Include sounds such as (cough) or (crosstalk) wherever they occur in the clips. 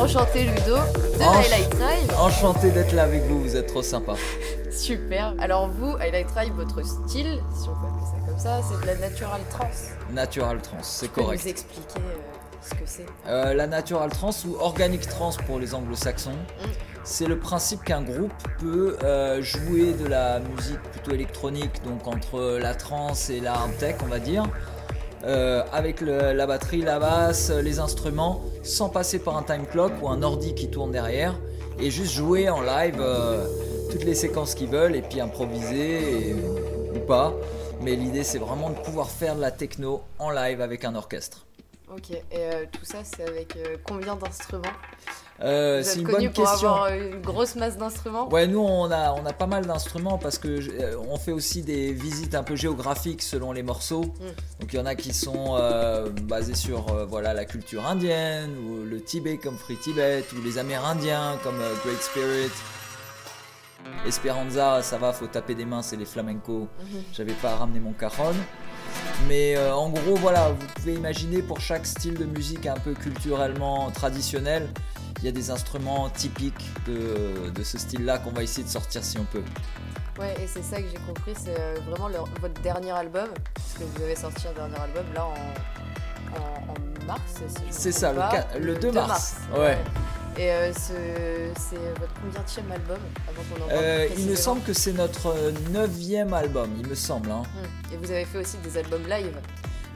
Enchanté Ludo de Ench- Highlight Tribe. Enchanté d'être là avec vous, vous êtes trop sympa. Super. Alors vous, Highlight Tribe, votre style, si on peut appeler ça comme ça, c'est de la natural trance. Natural trans, c'est Tu peux correct. nous expliquer euh, ce que c'est? Euh, la natural trans ou organic trans pour les anglo-saxons, Mm. c'est le principe qu'un groupe peut euh, jouer de la musique plutôt électronique, donc entre la trance et la hard tech, on va dire, euh, avec la batterie, la basse, les instruments, sans passer par un time clock ou un ordi qui tourne derrière, et juste jouer en live euh, toutes les séquences qu'ils veulent et puis improviser ou pas. Mais l'idée c'est vraiment de pouvoir faire de la techno en live avec un orchestre. Ok. Et euh, tout ça, c'est avec euh, combien d'instruments Euh, c'est une connu bonne pour question. avoir une grosse masse d'instruments? Ouais, nous on a, on a pas mal d'instruments parce que on fait aussi des visites un peu géographiques selon les morceaux. Mm. Donc il y en a qui sont basés sur voilà la culture indienne ou le Tibet comme Free Tibet ou les Amérindiens comme Great Spirit. Esperanza, ça va, faut taper des mains, c'est les flamencos. Mhm. J'avais pas ramené mon cajon. Mais euh, en gros, voilà, vous pouvez imaginer pour chaque style de musique un peu culturellement traditionnel, il y a des instruments typiques de, de ce style-là qu'on va essayer de sortir si on peut. Ouais, et c'est ça que j'ai compris, c'est euh, vraiment leur- votre dernier album, parce que vous avez sorti un dernier album là en, en, en mars, si je C'est ça, le pas. qua- le 2 mars, ouais. ouais. Et euh, ce- c'est votre combienième album avant qu'on en parle Euh, il me semble que c'est notre euh, neuvième album, il me semble. hein. Hmm. Et vous avez fait aussi des albums live.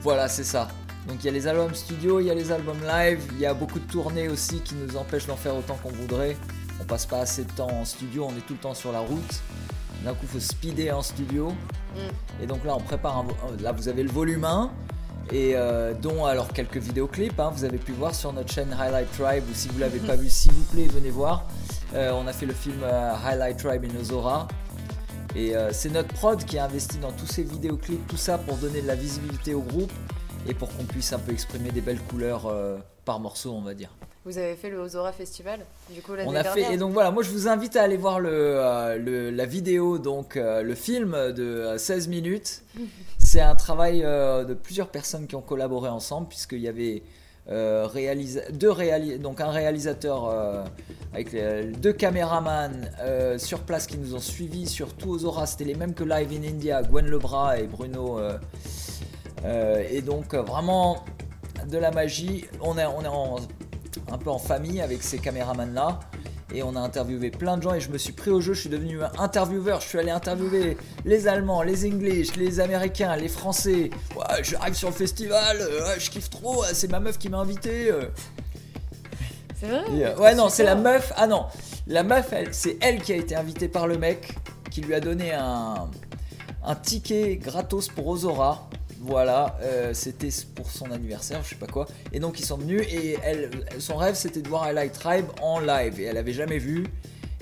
Voilà, c'est ça. Donc il y a les albums studio, il y a les albums live, il y a beaucoup de tournées aussi qui nous empêchent d'en faire autant qu'on voudrait. On passe pas assez de temps en studio, on est tout le temps sur la route. D'un coup, faut speeder en studio. Mm. Et donc là, on prépare un. Là, vous avez le volume 1. Et euh, dont alors quelques vidéoclips, hein, vous avez pu voir sur notre chaîne Highlight Tribe, ou si vous l'avez pas vu, s'il vous plaît, venez voir. Euh, on a fait le film euh, Highlight Tribe in Ozora. Et euh, c'est notre prod qui a investi dans tous ces vidéoclips, tout ça pour donner de la visibilité au groupe et pour qu'on puisse un peu exprimer des belles couleurs par morceau, on va dire. Vous avez fait le Ozora Festival, du coup l'année dernière. fait et donc voilà, moi je vous invite à aller voir le, euh, le- la vidéo donc euh, le film de euh, 16 minutes. (laughs) C'est un travail euh, de plusieurs personnes qui ont collaboré ensemble puisqu'il y avait euh, un réalisateur euh, avec deux caméramans sur place qui nous ont suivis sur tout aux Ozora, c'était les mêmes que Live in India, Gwen Lebras et Bruno et donc vraiment de la magie. On est, un peu en famille avec ces caméramans là. Et on a interviewé plein de gens et je me suis pris au jeu, je suis devenu un intervieweur, je suis allé interviewer les Allemands, les English, les Américains, les Français. Ouais, j'arrive sur le festival, euh, ouais, je kiffe trop, ouais, c'est ma meuf qui m'a invité. euh. C'est vrai Et, euh, ouais, non, c'est la meuf. Ah non, la meuf, c'est elle qui a été invitée par le mec qui lui a donné un, un ticket gratos pour Ozora. Voilà, euh, c'était pour son anniversaire, je sais pas quoi. Et donc ils sont venus et son rêve c'était de voir Highlight Tribe en live et elle avait jamais vu.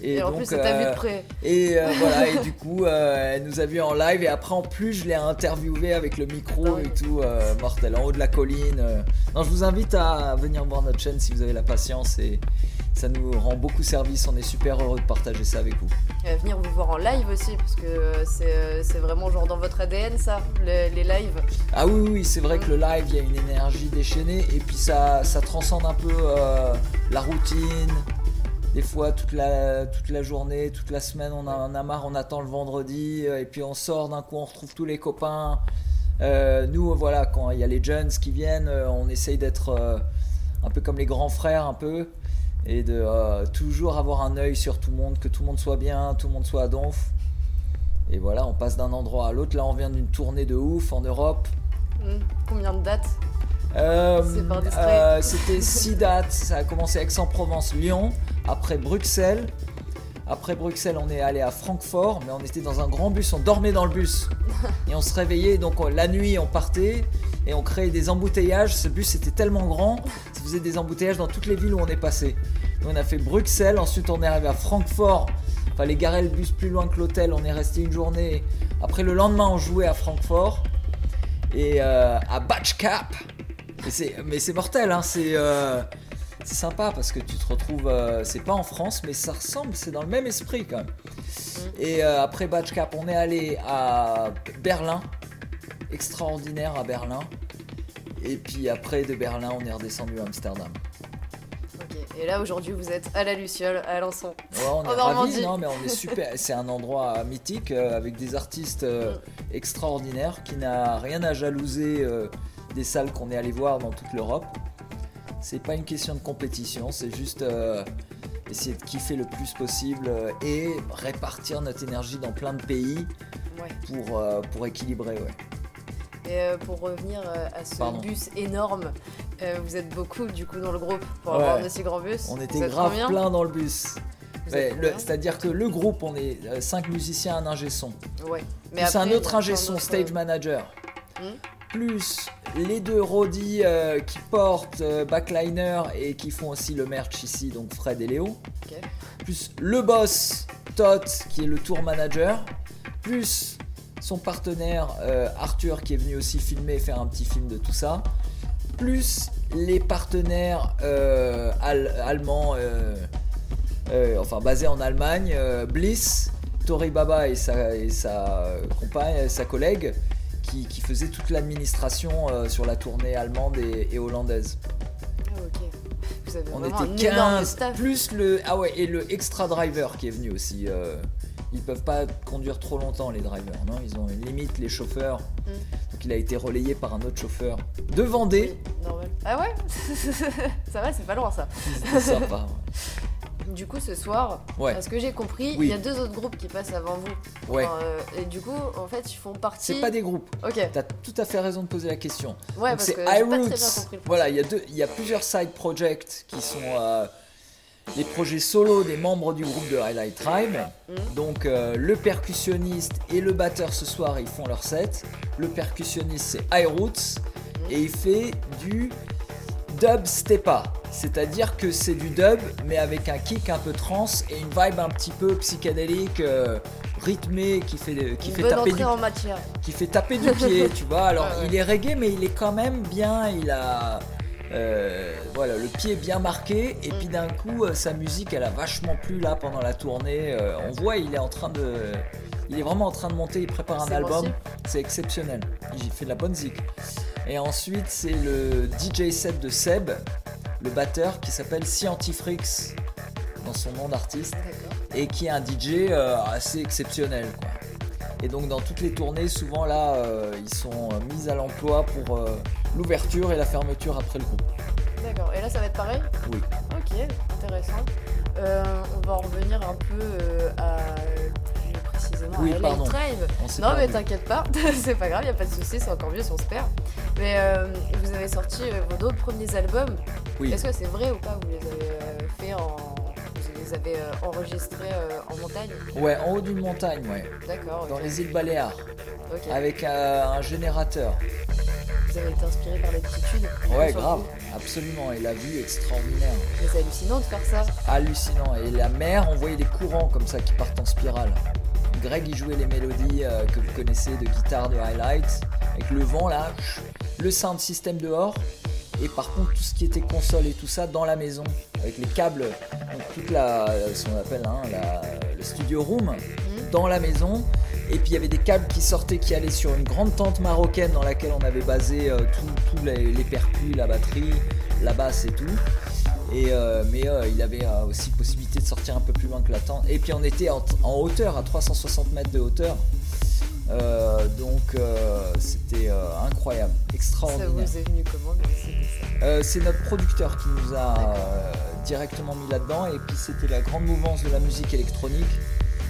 Et, en donc, plus, ça t'a vu euh, de près. et euh, (laughs) voilà, et du coup, euh, elle nous a vu en live et après en plus, je l'ai interviewé avec le micro Dingue. et tout, euh, mortel, en haut de la colline. euh. Non, je vous invite à venir voir notre chaîne si vous avez la patience et ça nous rend beaucoup service. On est super heureux de partager ça avec vous. Et à venir vous voir en live aussi, parce que euh, c'est euh, vraiment genre dans votre ADN ça, les, les lives. Ah oui, oui, c'est vrai que le live, il y a une énergie déchaînée et puis ça, ça transcende un peu euh, la routine. Des fois, toute la, toute la journée, toute la semaine, on a, on a marre, on attend le vendredi euh, et puis on sort d'un coup, on retrouve tous les copains. Euh, nous, voilà, quand il y a les jeunes qui viennent, euh, on essaye d'être euh, un peu comme les grands frères, un peu, et de euh, toujours avoir un œil sur tout le monde, que tout le monde soit bien, tout le monde soit à donf. Et voilà, on passe d'un endroit à l'autre. Là, on vient d'une tournée de ouf en Europe. Hmm. Combien de dates? Euh, C'était six dates. Ça a commencé Aix-en-Provence, Lyon, après Bruxelles. Après Bruxelles, on est allé à Francfort, mais on était dans un grand bus, on dormait dans le bus. (laughs) Et on se réveillait, donc on- la nuit, on partait et on créait des embouteillages. Ce bus était tellement grand, ça faisait des embouteillages dans toutes les villes où on est passé. Donc on a fait Bruxelles, ensuite on est arrivé à Francfort. Fallait garer le bus plus loin que l'hôtel, on est resté une journée. Après le lendemain, on jouait à Francfort et euh, à Batch Cap. Mais c'est mortel, hein, c'est euh, c'est sympa parce que tu te retrouves, euh, c'est pas en France, mais ça ressemble, c'est dans le même esprit quand même. Et euh, après Batch Cap, on est allé à Berlin, extraordinaire à Berlin. Et puis après de Berlin, on est redescendu à Amsterdam. Ok. Ok. Et là aujourd'hui vous êtes à la Luciole, à Alençon. Ouais, on est ravis, non, mais on est super. (laughs) C'est un endroit mythique euh, avec des artistes euh, extraordinaires qui n'a rien à jalouser des salles qu'on est allé voir dans toute l'Europe. C'est pas une question de compétition, c'est juste euh, essayer de kiffer le plus possible euh, et répartir notre énergie dans plein de pays Ouais. pour, euh, pour équilibrer. Ouais. Et pour revenir à ce Pardon. bus énorme, vous êtes beaucoup du coup dans le groupe pour Ouais. avoir un aussi grand bus. On était grave plein dans le bus. C'est-à-dire que le groupe, on est 5 musiciens, un ingé son. Ouais. plus après, un autre ingé son, stage manager. Hmm. Plus les deux roadies euh, qui portent euh, backliner et qui font aussi le merch ici, donc Fred et Léo. Plus le boss, Tot, qui est le tour manager. Plus son partenaire euh, Arthur, qui est venu aussi filmer et faire un petit film de tout ça. Plus les partenaires al- allemands, enfin basés en Allemagne, Bliss, Tori Baba et sa, et sa compagne, sa collègue, qui, qui faisaient toute l'administration euh, sur la tournée allemande et, et hollandaise. Ah, ok. Vous avez On était un énorme 15, staff. plus le ah ouais et le extra driver qui est venu aussi. euh, ils peuvent pas conduire trop longtemps les drivers, non? Ils ont une limite les chauffeurs. Mm. Donc il a été relayé par un autre chauffeur de Vendée. Oui, normal. Ah ouais? (laughs) Ça va, c'est pas loin ça. Sympa. (laughs) Du coup, ce soir, Ouais. à ce que j'ai compris, Oui. il y a deux autres groupes qui passent avant vous. Ouais. Enfin, euh, et du coup, en fait, ils font partie. C'est pas des groupes. Ok. T'as tout à fait raison de poser la question. Ouais, Donc parce c'est que j'ai pas très bien iRoots. compris le Voilà, il y a deux, il y a plusieurs side projects qui sont euh, les projets solo des membres du groupe de Highlight Tribe. Mhm. Donc euh, le percussionniste et le batteur ce soir ils font leur set. Le percussionniste c'est iRoots et il fait du dub stepa, c'est-à-dire que c'est du dub mais avec un kick un peu trans et une vibe un petit peu psychédélique, euh, rythmée qui fait qui Une fait taper du en matière. qui fait taper du pied, (laughs) tu vois. Alors ouais. il est reggae, mais il est quand même bien. Il a euh, voilà le pied bien marqué. Et puis d'un coup, euh, sa musique, elle a vachement plu là pendant la tournée. Euh, on voit, il est en train de, il est vraiment en train de monter. Il prépare un album. C'est exceptionnel. Il fait de la bonne zik. Et ensuite, c'est le DJ set de Seb, le batteur, qui s'appelle Scientifrix dans son nom d'artiste et qui est un DJ euh, assez exceptionnel. Quoi. Et donc dans toutes les tournées, souvent là, euh, ils sont euh, mis à l'emploi pour euh, l'ouverture et la fermeture après le groupe. D'accord. Et là, ça va être pareil? Oui. Ok, intéressant. On va en revenir un peu à précisément Oui, LA s'est Non mais t'inquiète pas, (laughs) c'est pas grave, y a pas de souci, c'est encore mieux si on se perd. Mais euh, vous avez sorti euh, vos deux premiers albums. Oui. Est-ce que c'est vrai ou pas Vous les avez euh, fait en, vous les avez enregistrés en montagne? Ouais, en haut d'une montagne, ouais. D'accord. Dans les îles Baléares, Ok. avec euh, un générateur. Vous avez été inspiré par l'altitude. Ouais, grave, absolument. Et la vue extraordinaire. Mais c'est hallucinant de faire ça. Hallucinant. Et la mer, on voyait des courants comme ça qui partent en spirale. Greg, il jouait les mélodies euh, que vous connaissez de guitare, de highlights, avec le vent là, le sound system dehors, et par contre tout ce qui était console et tout ça dans la maison, avec les câbles, donc toute la, ce qu'on appelle hein, la- le studio room, dans la maison. Et puis il y avait des câbles qui sortaient, qui allaient sur une grande tente marocaine dans laquelle on avait basé euh, tous tous les, les percus, la batterie, la basse et tout. Et, euh, mais euh, il avait euh, aussi possibilité de sortir un peu plus loin que la tente. Et puis on était en, en hauteur, à 360 mètres de hauteur. Donc c'était incroyable, Ça extraordinaire. vous est venu comment ça? C'est notre producteur qui nous a directement mis là-dedans. Et puis c'était la grande mouvance de la musique électronique.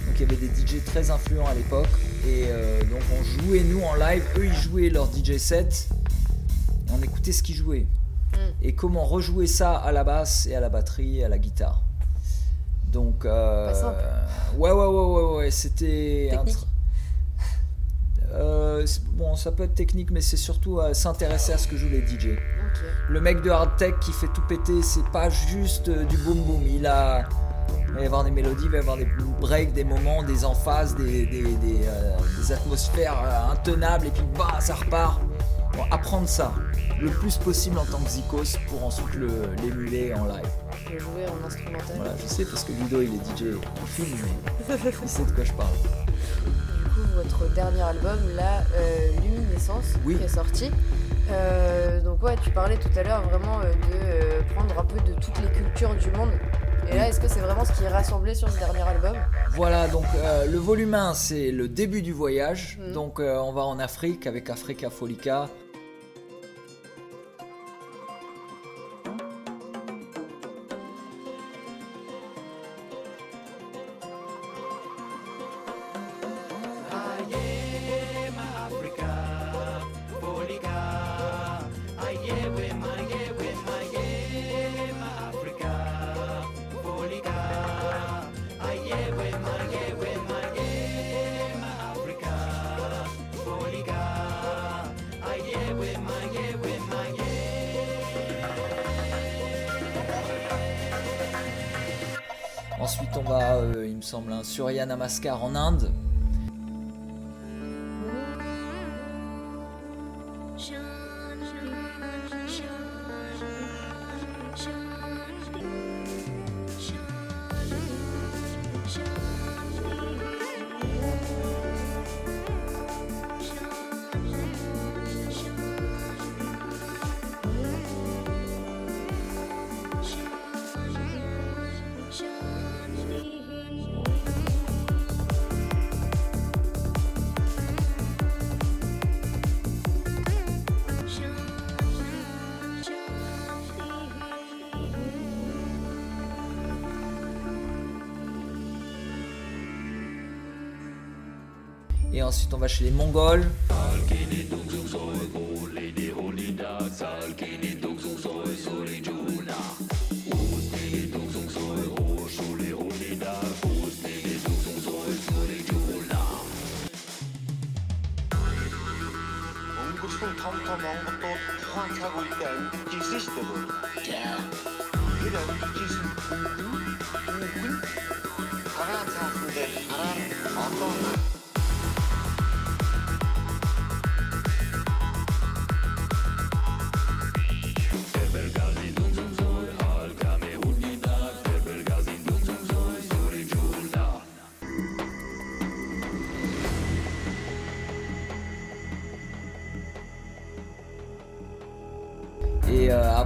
Donc il y avait des DJ très influents à l'époque. Et donc on jouait nous en live, eux ils jouaient leur DJ set. Et on écoutait ce qu'ils jouaient. Et comment rejouer ça à la basse et à la batterie et à la guitare. Donc euh, Pas simple. ouais ouais ouais ouais ouais c'était (laughs) Euh, bon ça peut être technique mais c'est surtout euh, s'intéresser à ce que jouent les DJ. Le mec de hard tech qui fait tout péter, c'est pas juste euh, du boom boom. Il a, il va y avoir des mélodies, il va y avoir des breaks, des moments, des emphases, des, des, des, des atmosphères intenables et puis bah ça repart. Apprendre ça le plus possible en tant que Zikos pour ensuite le- l'émuler en live. Je jouer en instrumental. Voilà, je sais parce que Ludo il est DJ, il filme, mais il sait de quoi je parle. Du coup, votre dernier album, là, euh, Luminescence, Oui. qui est sorti. Euh, donc ouais, tu parlais tout à l'heure vraiment euh, de prendre un peu de toutes les cultures du monde. Et là, est-ce que c'est vraiment ce qui est rassemblé sur ce dernier album? Voilà, donc euh, le volume 1, c'est le début du voyage. Mhm. Donc euh, on va en Afrique avec Africa Folica. Va, euh, il me semble, un Surya Namaskar en Inde. Ensuite, on va chez les Mongols. 엉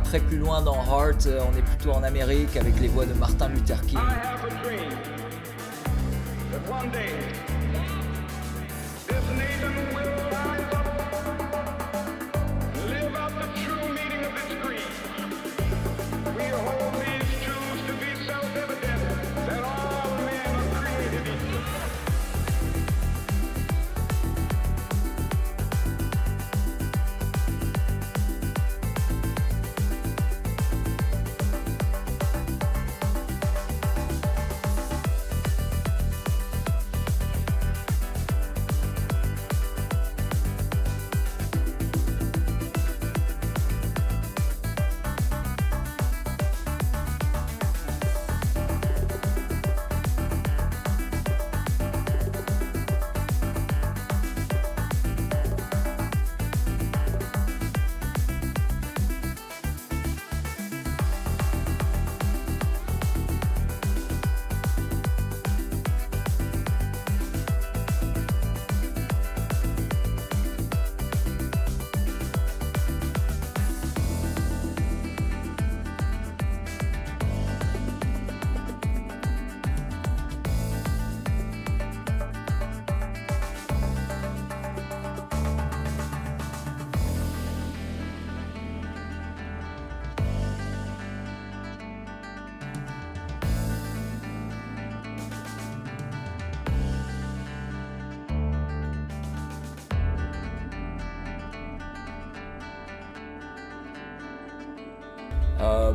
après, plus loin dans Heart, euh, on est plutôt en Amérique avec les voix de Martin Luther King.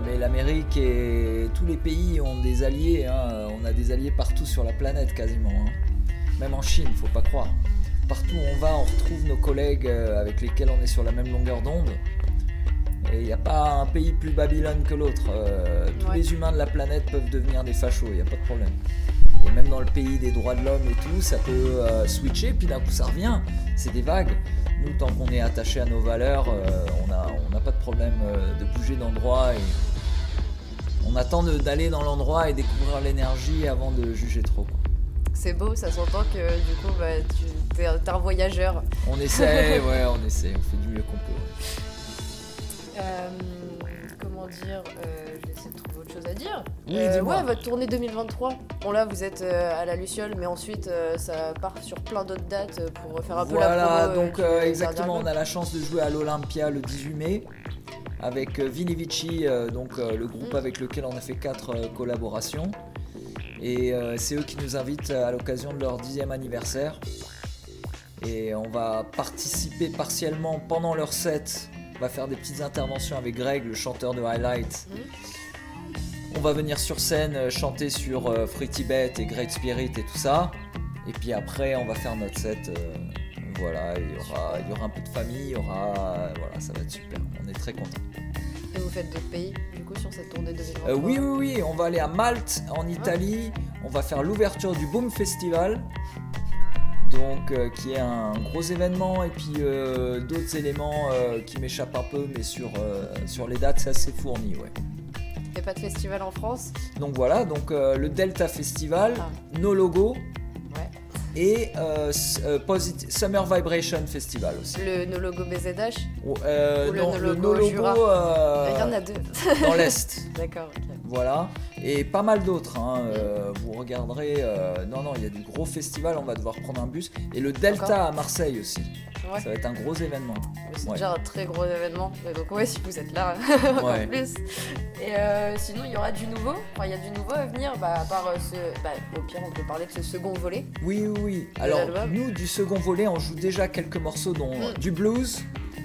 Mais l'Amérique et tous les pays ont des alliés. hein. On a des alliés partout sur la planète quasiment. hein. Même en Chine, faut pas croire. Partout où on va, on retrouve nos collègues euh, avec lesquels on est sur la même longueur d'onde. Et il n'y a pas un pays plus Babylone que l'autre. Euh, tous Ouais. les humains de la planète peuvent devenir des fachos, il n'y a pas de problème. Et même dans le pays des droits de l'homme et tout, ça peut euh, switcher, puis d'un coup ça revient. C'est des vagues. Nous, tant qu'on est attaché à nos valeurs, euh, on n'a on pas de problème de bouger d'endroit. Et on attend d'aller dans l'endroit et découvrir l'énergie avant de juger trop. c'est beau, ça s'entend que du coup, bah, tu t'es un- voyageur. On essaie, (laughs) ouais, on essaie, on fait du mieux qu'on peut. Euh, comment dire euh, Je vais essayer de trouver autre chose à dire. Oui, Euh, ouais, votre tournée 2023. Bon, là, vous êtes euh, à la Luciole, mais ensuite, ça part sur plein d'autres dates pour faire un peu la Voilà, promo. euh, donc exactement, on a la chance de jouer à l'Olympia le 18 mai avec euh, Vini Vici, euh, donc euh, le groupe Mm. avec lequel on a fait quatre collaborations. Et c'est eux qui nous invitent à l'occasion de leur dixième anniversaire. Et on va participer partiellement pendant leur set. On va faire des petites interventions avec Greg, le chanteur de Highlight. On va venir sur scène chanter sur Free Tibet et Great Spirit et tout ça. Et puis après, on va faire notre set. euh, voilà, il y, aura, il y aura un peu de famille, il y aura. Voilà, ça va être super. On est très contents. Et vous faites d'autres pays, du coup, sur cette tournée 2023 Euh, oui, oui, oui, on va aller à Malte, en Italie. On va faire l'ouverture du Boom Festival. Donc, euh, qui est un gros événement. Et puis euh, d'autres éléments euh, qui m'échappent un peu, mais sur, sur les dates, c'est assez fourni, ouais. Et pas de festival en France? Donc voilà, donc le Delta Festival, Ah. nos logos. Et euh, euh, Summer Vibration Festival aussi. Le No Logo BZH Oh, euh, Ou le non, No le Logo No Logo Jura. Il y en a deux. (laughs) dans l'Est. D'accord. Voilà, et pas mal d'autres. hein, vous regarderez. non, non, il y a du gros festival, on va devoir prendre un bus. Et le Delta à Marseille aussi. Ouais. Ça va être un gros événement. C'est Ouais. déjà un très gros événement. Et donc, ouais, si vous êtes là, (laughs) en plus. Et euh, sinon, il y aura du nouveau. Enfin, il y a du nouveau à venir. Bah, à part euh, ce. Bah, au pire, on peut parler de ce second volet. Oui, oui, oui. Alors, nous, du second volet, on joue déjà quelques morceaux, dont Mm. du blues,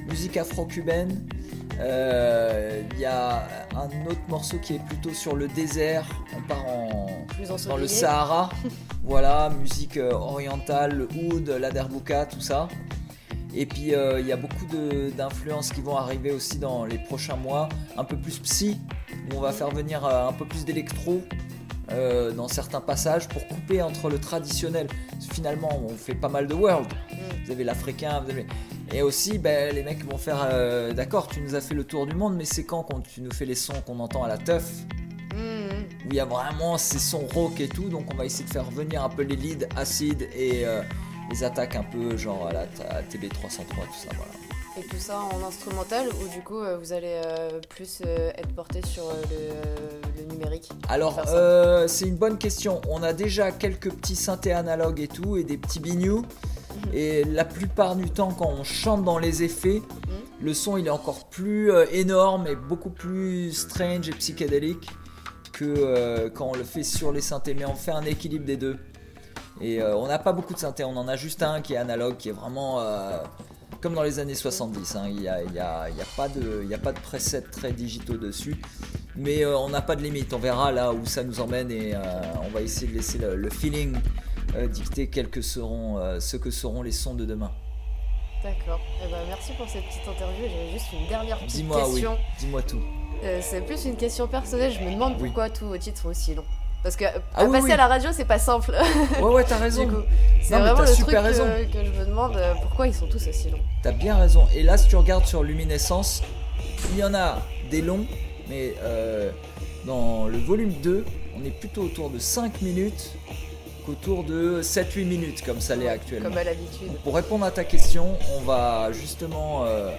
musique afro-cubaine. Euh, Il y a un autre morceau qui est plutôt sur le désert. On part en, Plus dans le. Sahara. (laughs) voilà, musique orientale, le oud, la derbuka, tout ça. Et puis euh, il y a beaucoup d'influences qui vont arriver aussi dans les prochains mois, un peu plus psy, où on va faire venir euh, un peu plus d'électro euh, dans certains passages pour couper entre le traditionnel. Finalement, on fait pas mal de world. Mm. Vous avez l'africain, vous avez... Et aussi, ben, les mecs vont faire, euh, d'accord, tu nous as fait le tour du monde, mais c'est quand, quand tu nous fais les sons qu'on entend à la teuf? Mm, où il y a vraiment ces sons rock et tout, donc on va essayer de faire venir un peu les leads acides et euh, les attaques un peu genre à la à TB303, tout ça, voilà. Et tout ça en instrumental ou du coup euh, vous allez euh, plus euh, être porté sur euh, le, le numérique? Alors, c'est une bonne question. On a déjà quelques petits synthés analogues et tout, et des petits bignou. Et la plupart du temps, quand on chante dans les effets, Mhm. le son il est encore plus énorme et beaucoup plus strange et psychédélique que quand on le fait sur les synthés. Mais on fait un équilibre des deux. Et euh, on n'a pas beaucoup de synthés, on en a juste un qui est analogue, qui est vraiment euh, comme dans les années 70. hein. Il n'y a, y a- il y a pas de, y a pas de presets très digitaux dessus. Mais euh, on n'a pas de limite, on verra là où ça nous emmène et on va essayer de laisser le, le feeling dicter quels que seront, ce que seront les sons de demain. D'accord. Eh ben, merci pour cette petite interview. J'avais juste une dernière petite oui, question. dis-moi tout. C'est plus une question personnelle. Je me demande Oui. pourquoi tous vos titres sont aussi longs. Parce que Ah à oui, passer oui. à la radio, c'est pas simple. Ouais ouais t'as (laughs) raison, c'est vraiment t'as le truc super raison. que, que je me demande euh, pourquoi ils sont tous aussi longs. t'as bien raison. Et là si tu regardes sur Luminescence, il y en a des longs, mais euh, dans le volume 2, on est plutôt autour de 5 minutes qu'autour de 7-8 minutes comme ça l'est Ouais, actuellement. Comme à l'habitude. Pour répondre à ta question, on va justement euh,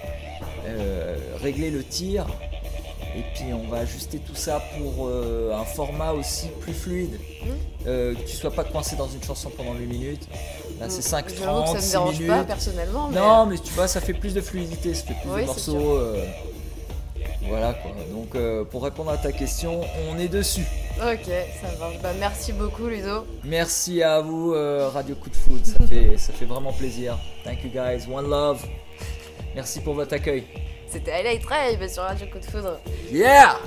euh, régler le tir et puis on va ajuster tout ça pour euh, un format aussi plus fluide. Euh, que tu sois pas coincé dans une chanson pendant 8 minutes. Là c'est 5 J'avoue que 30 ça me 6 dérange minutes. pas personnellement. Mais... Non, mais tu vois, ça fait plus de fluidité, ça fait plus Oui, de morceaux. euh, voilà quoi. Donc euh, pour répondre à ta question, on est dessus. Ok, ça marche. Bah, merci beaucoup, Ludo. Merci à vous, Radio Coup de Foot. Ça (laughs) fait, ça fait vraiment plaisir. Thank you guys. One love. Merci pour votre accueil. C'était Highlight Rave sur Radio Coup de Foudre. Yeah!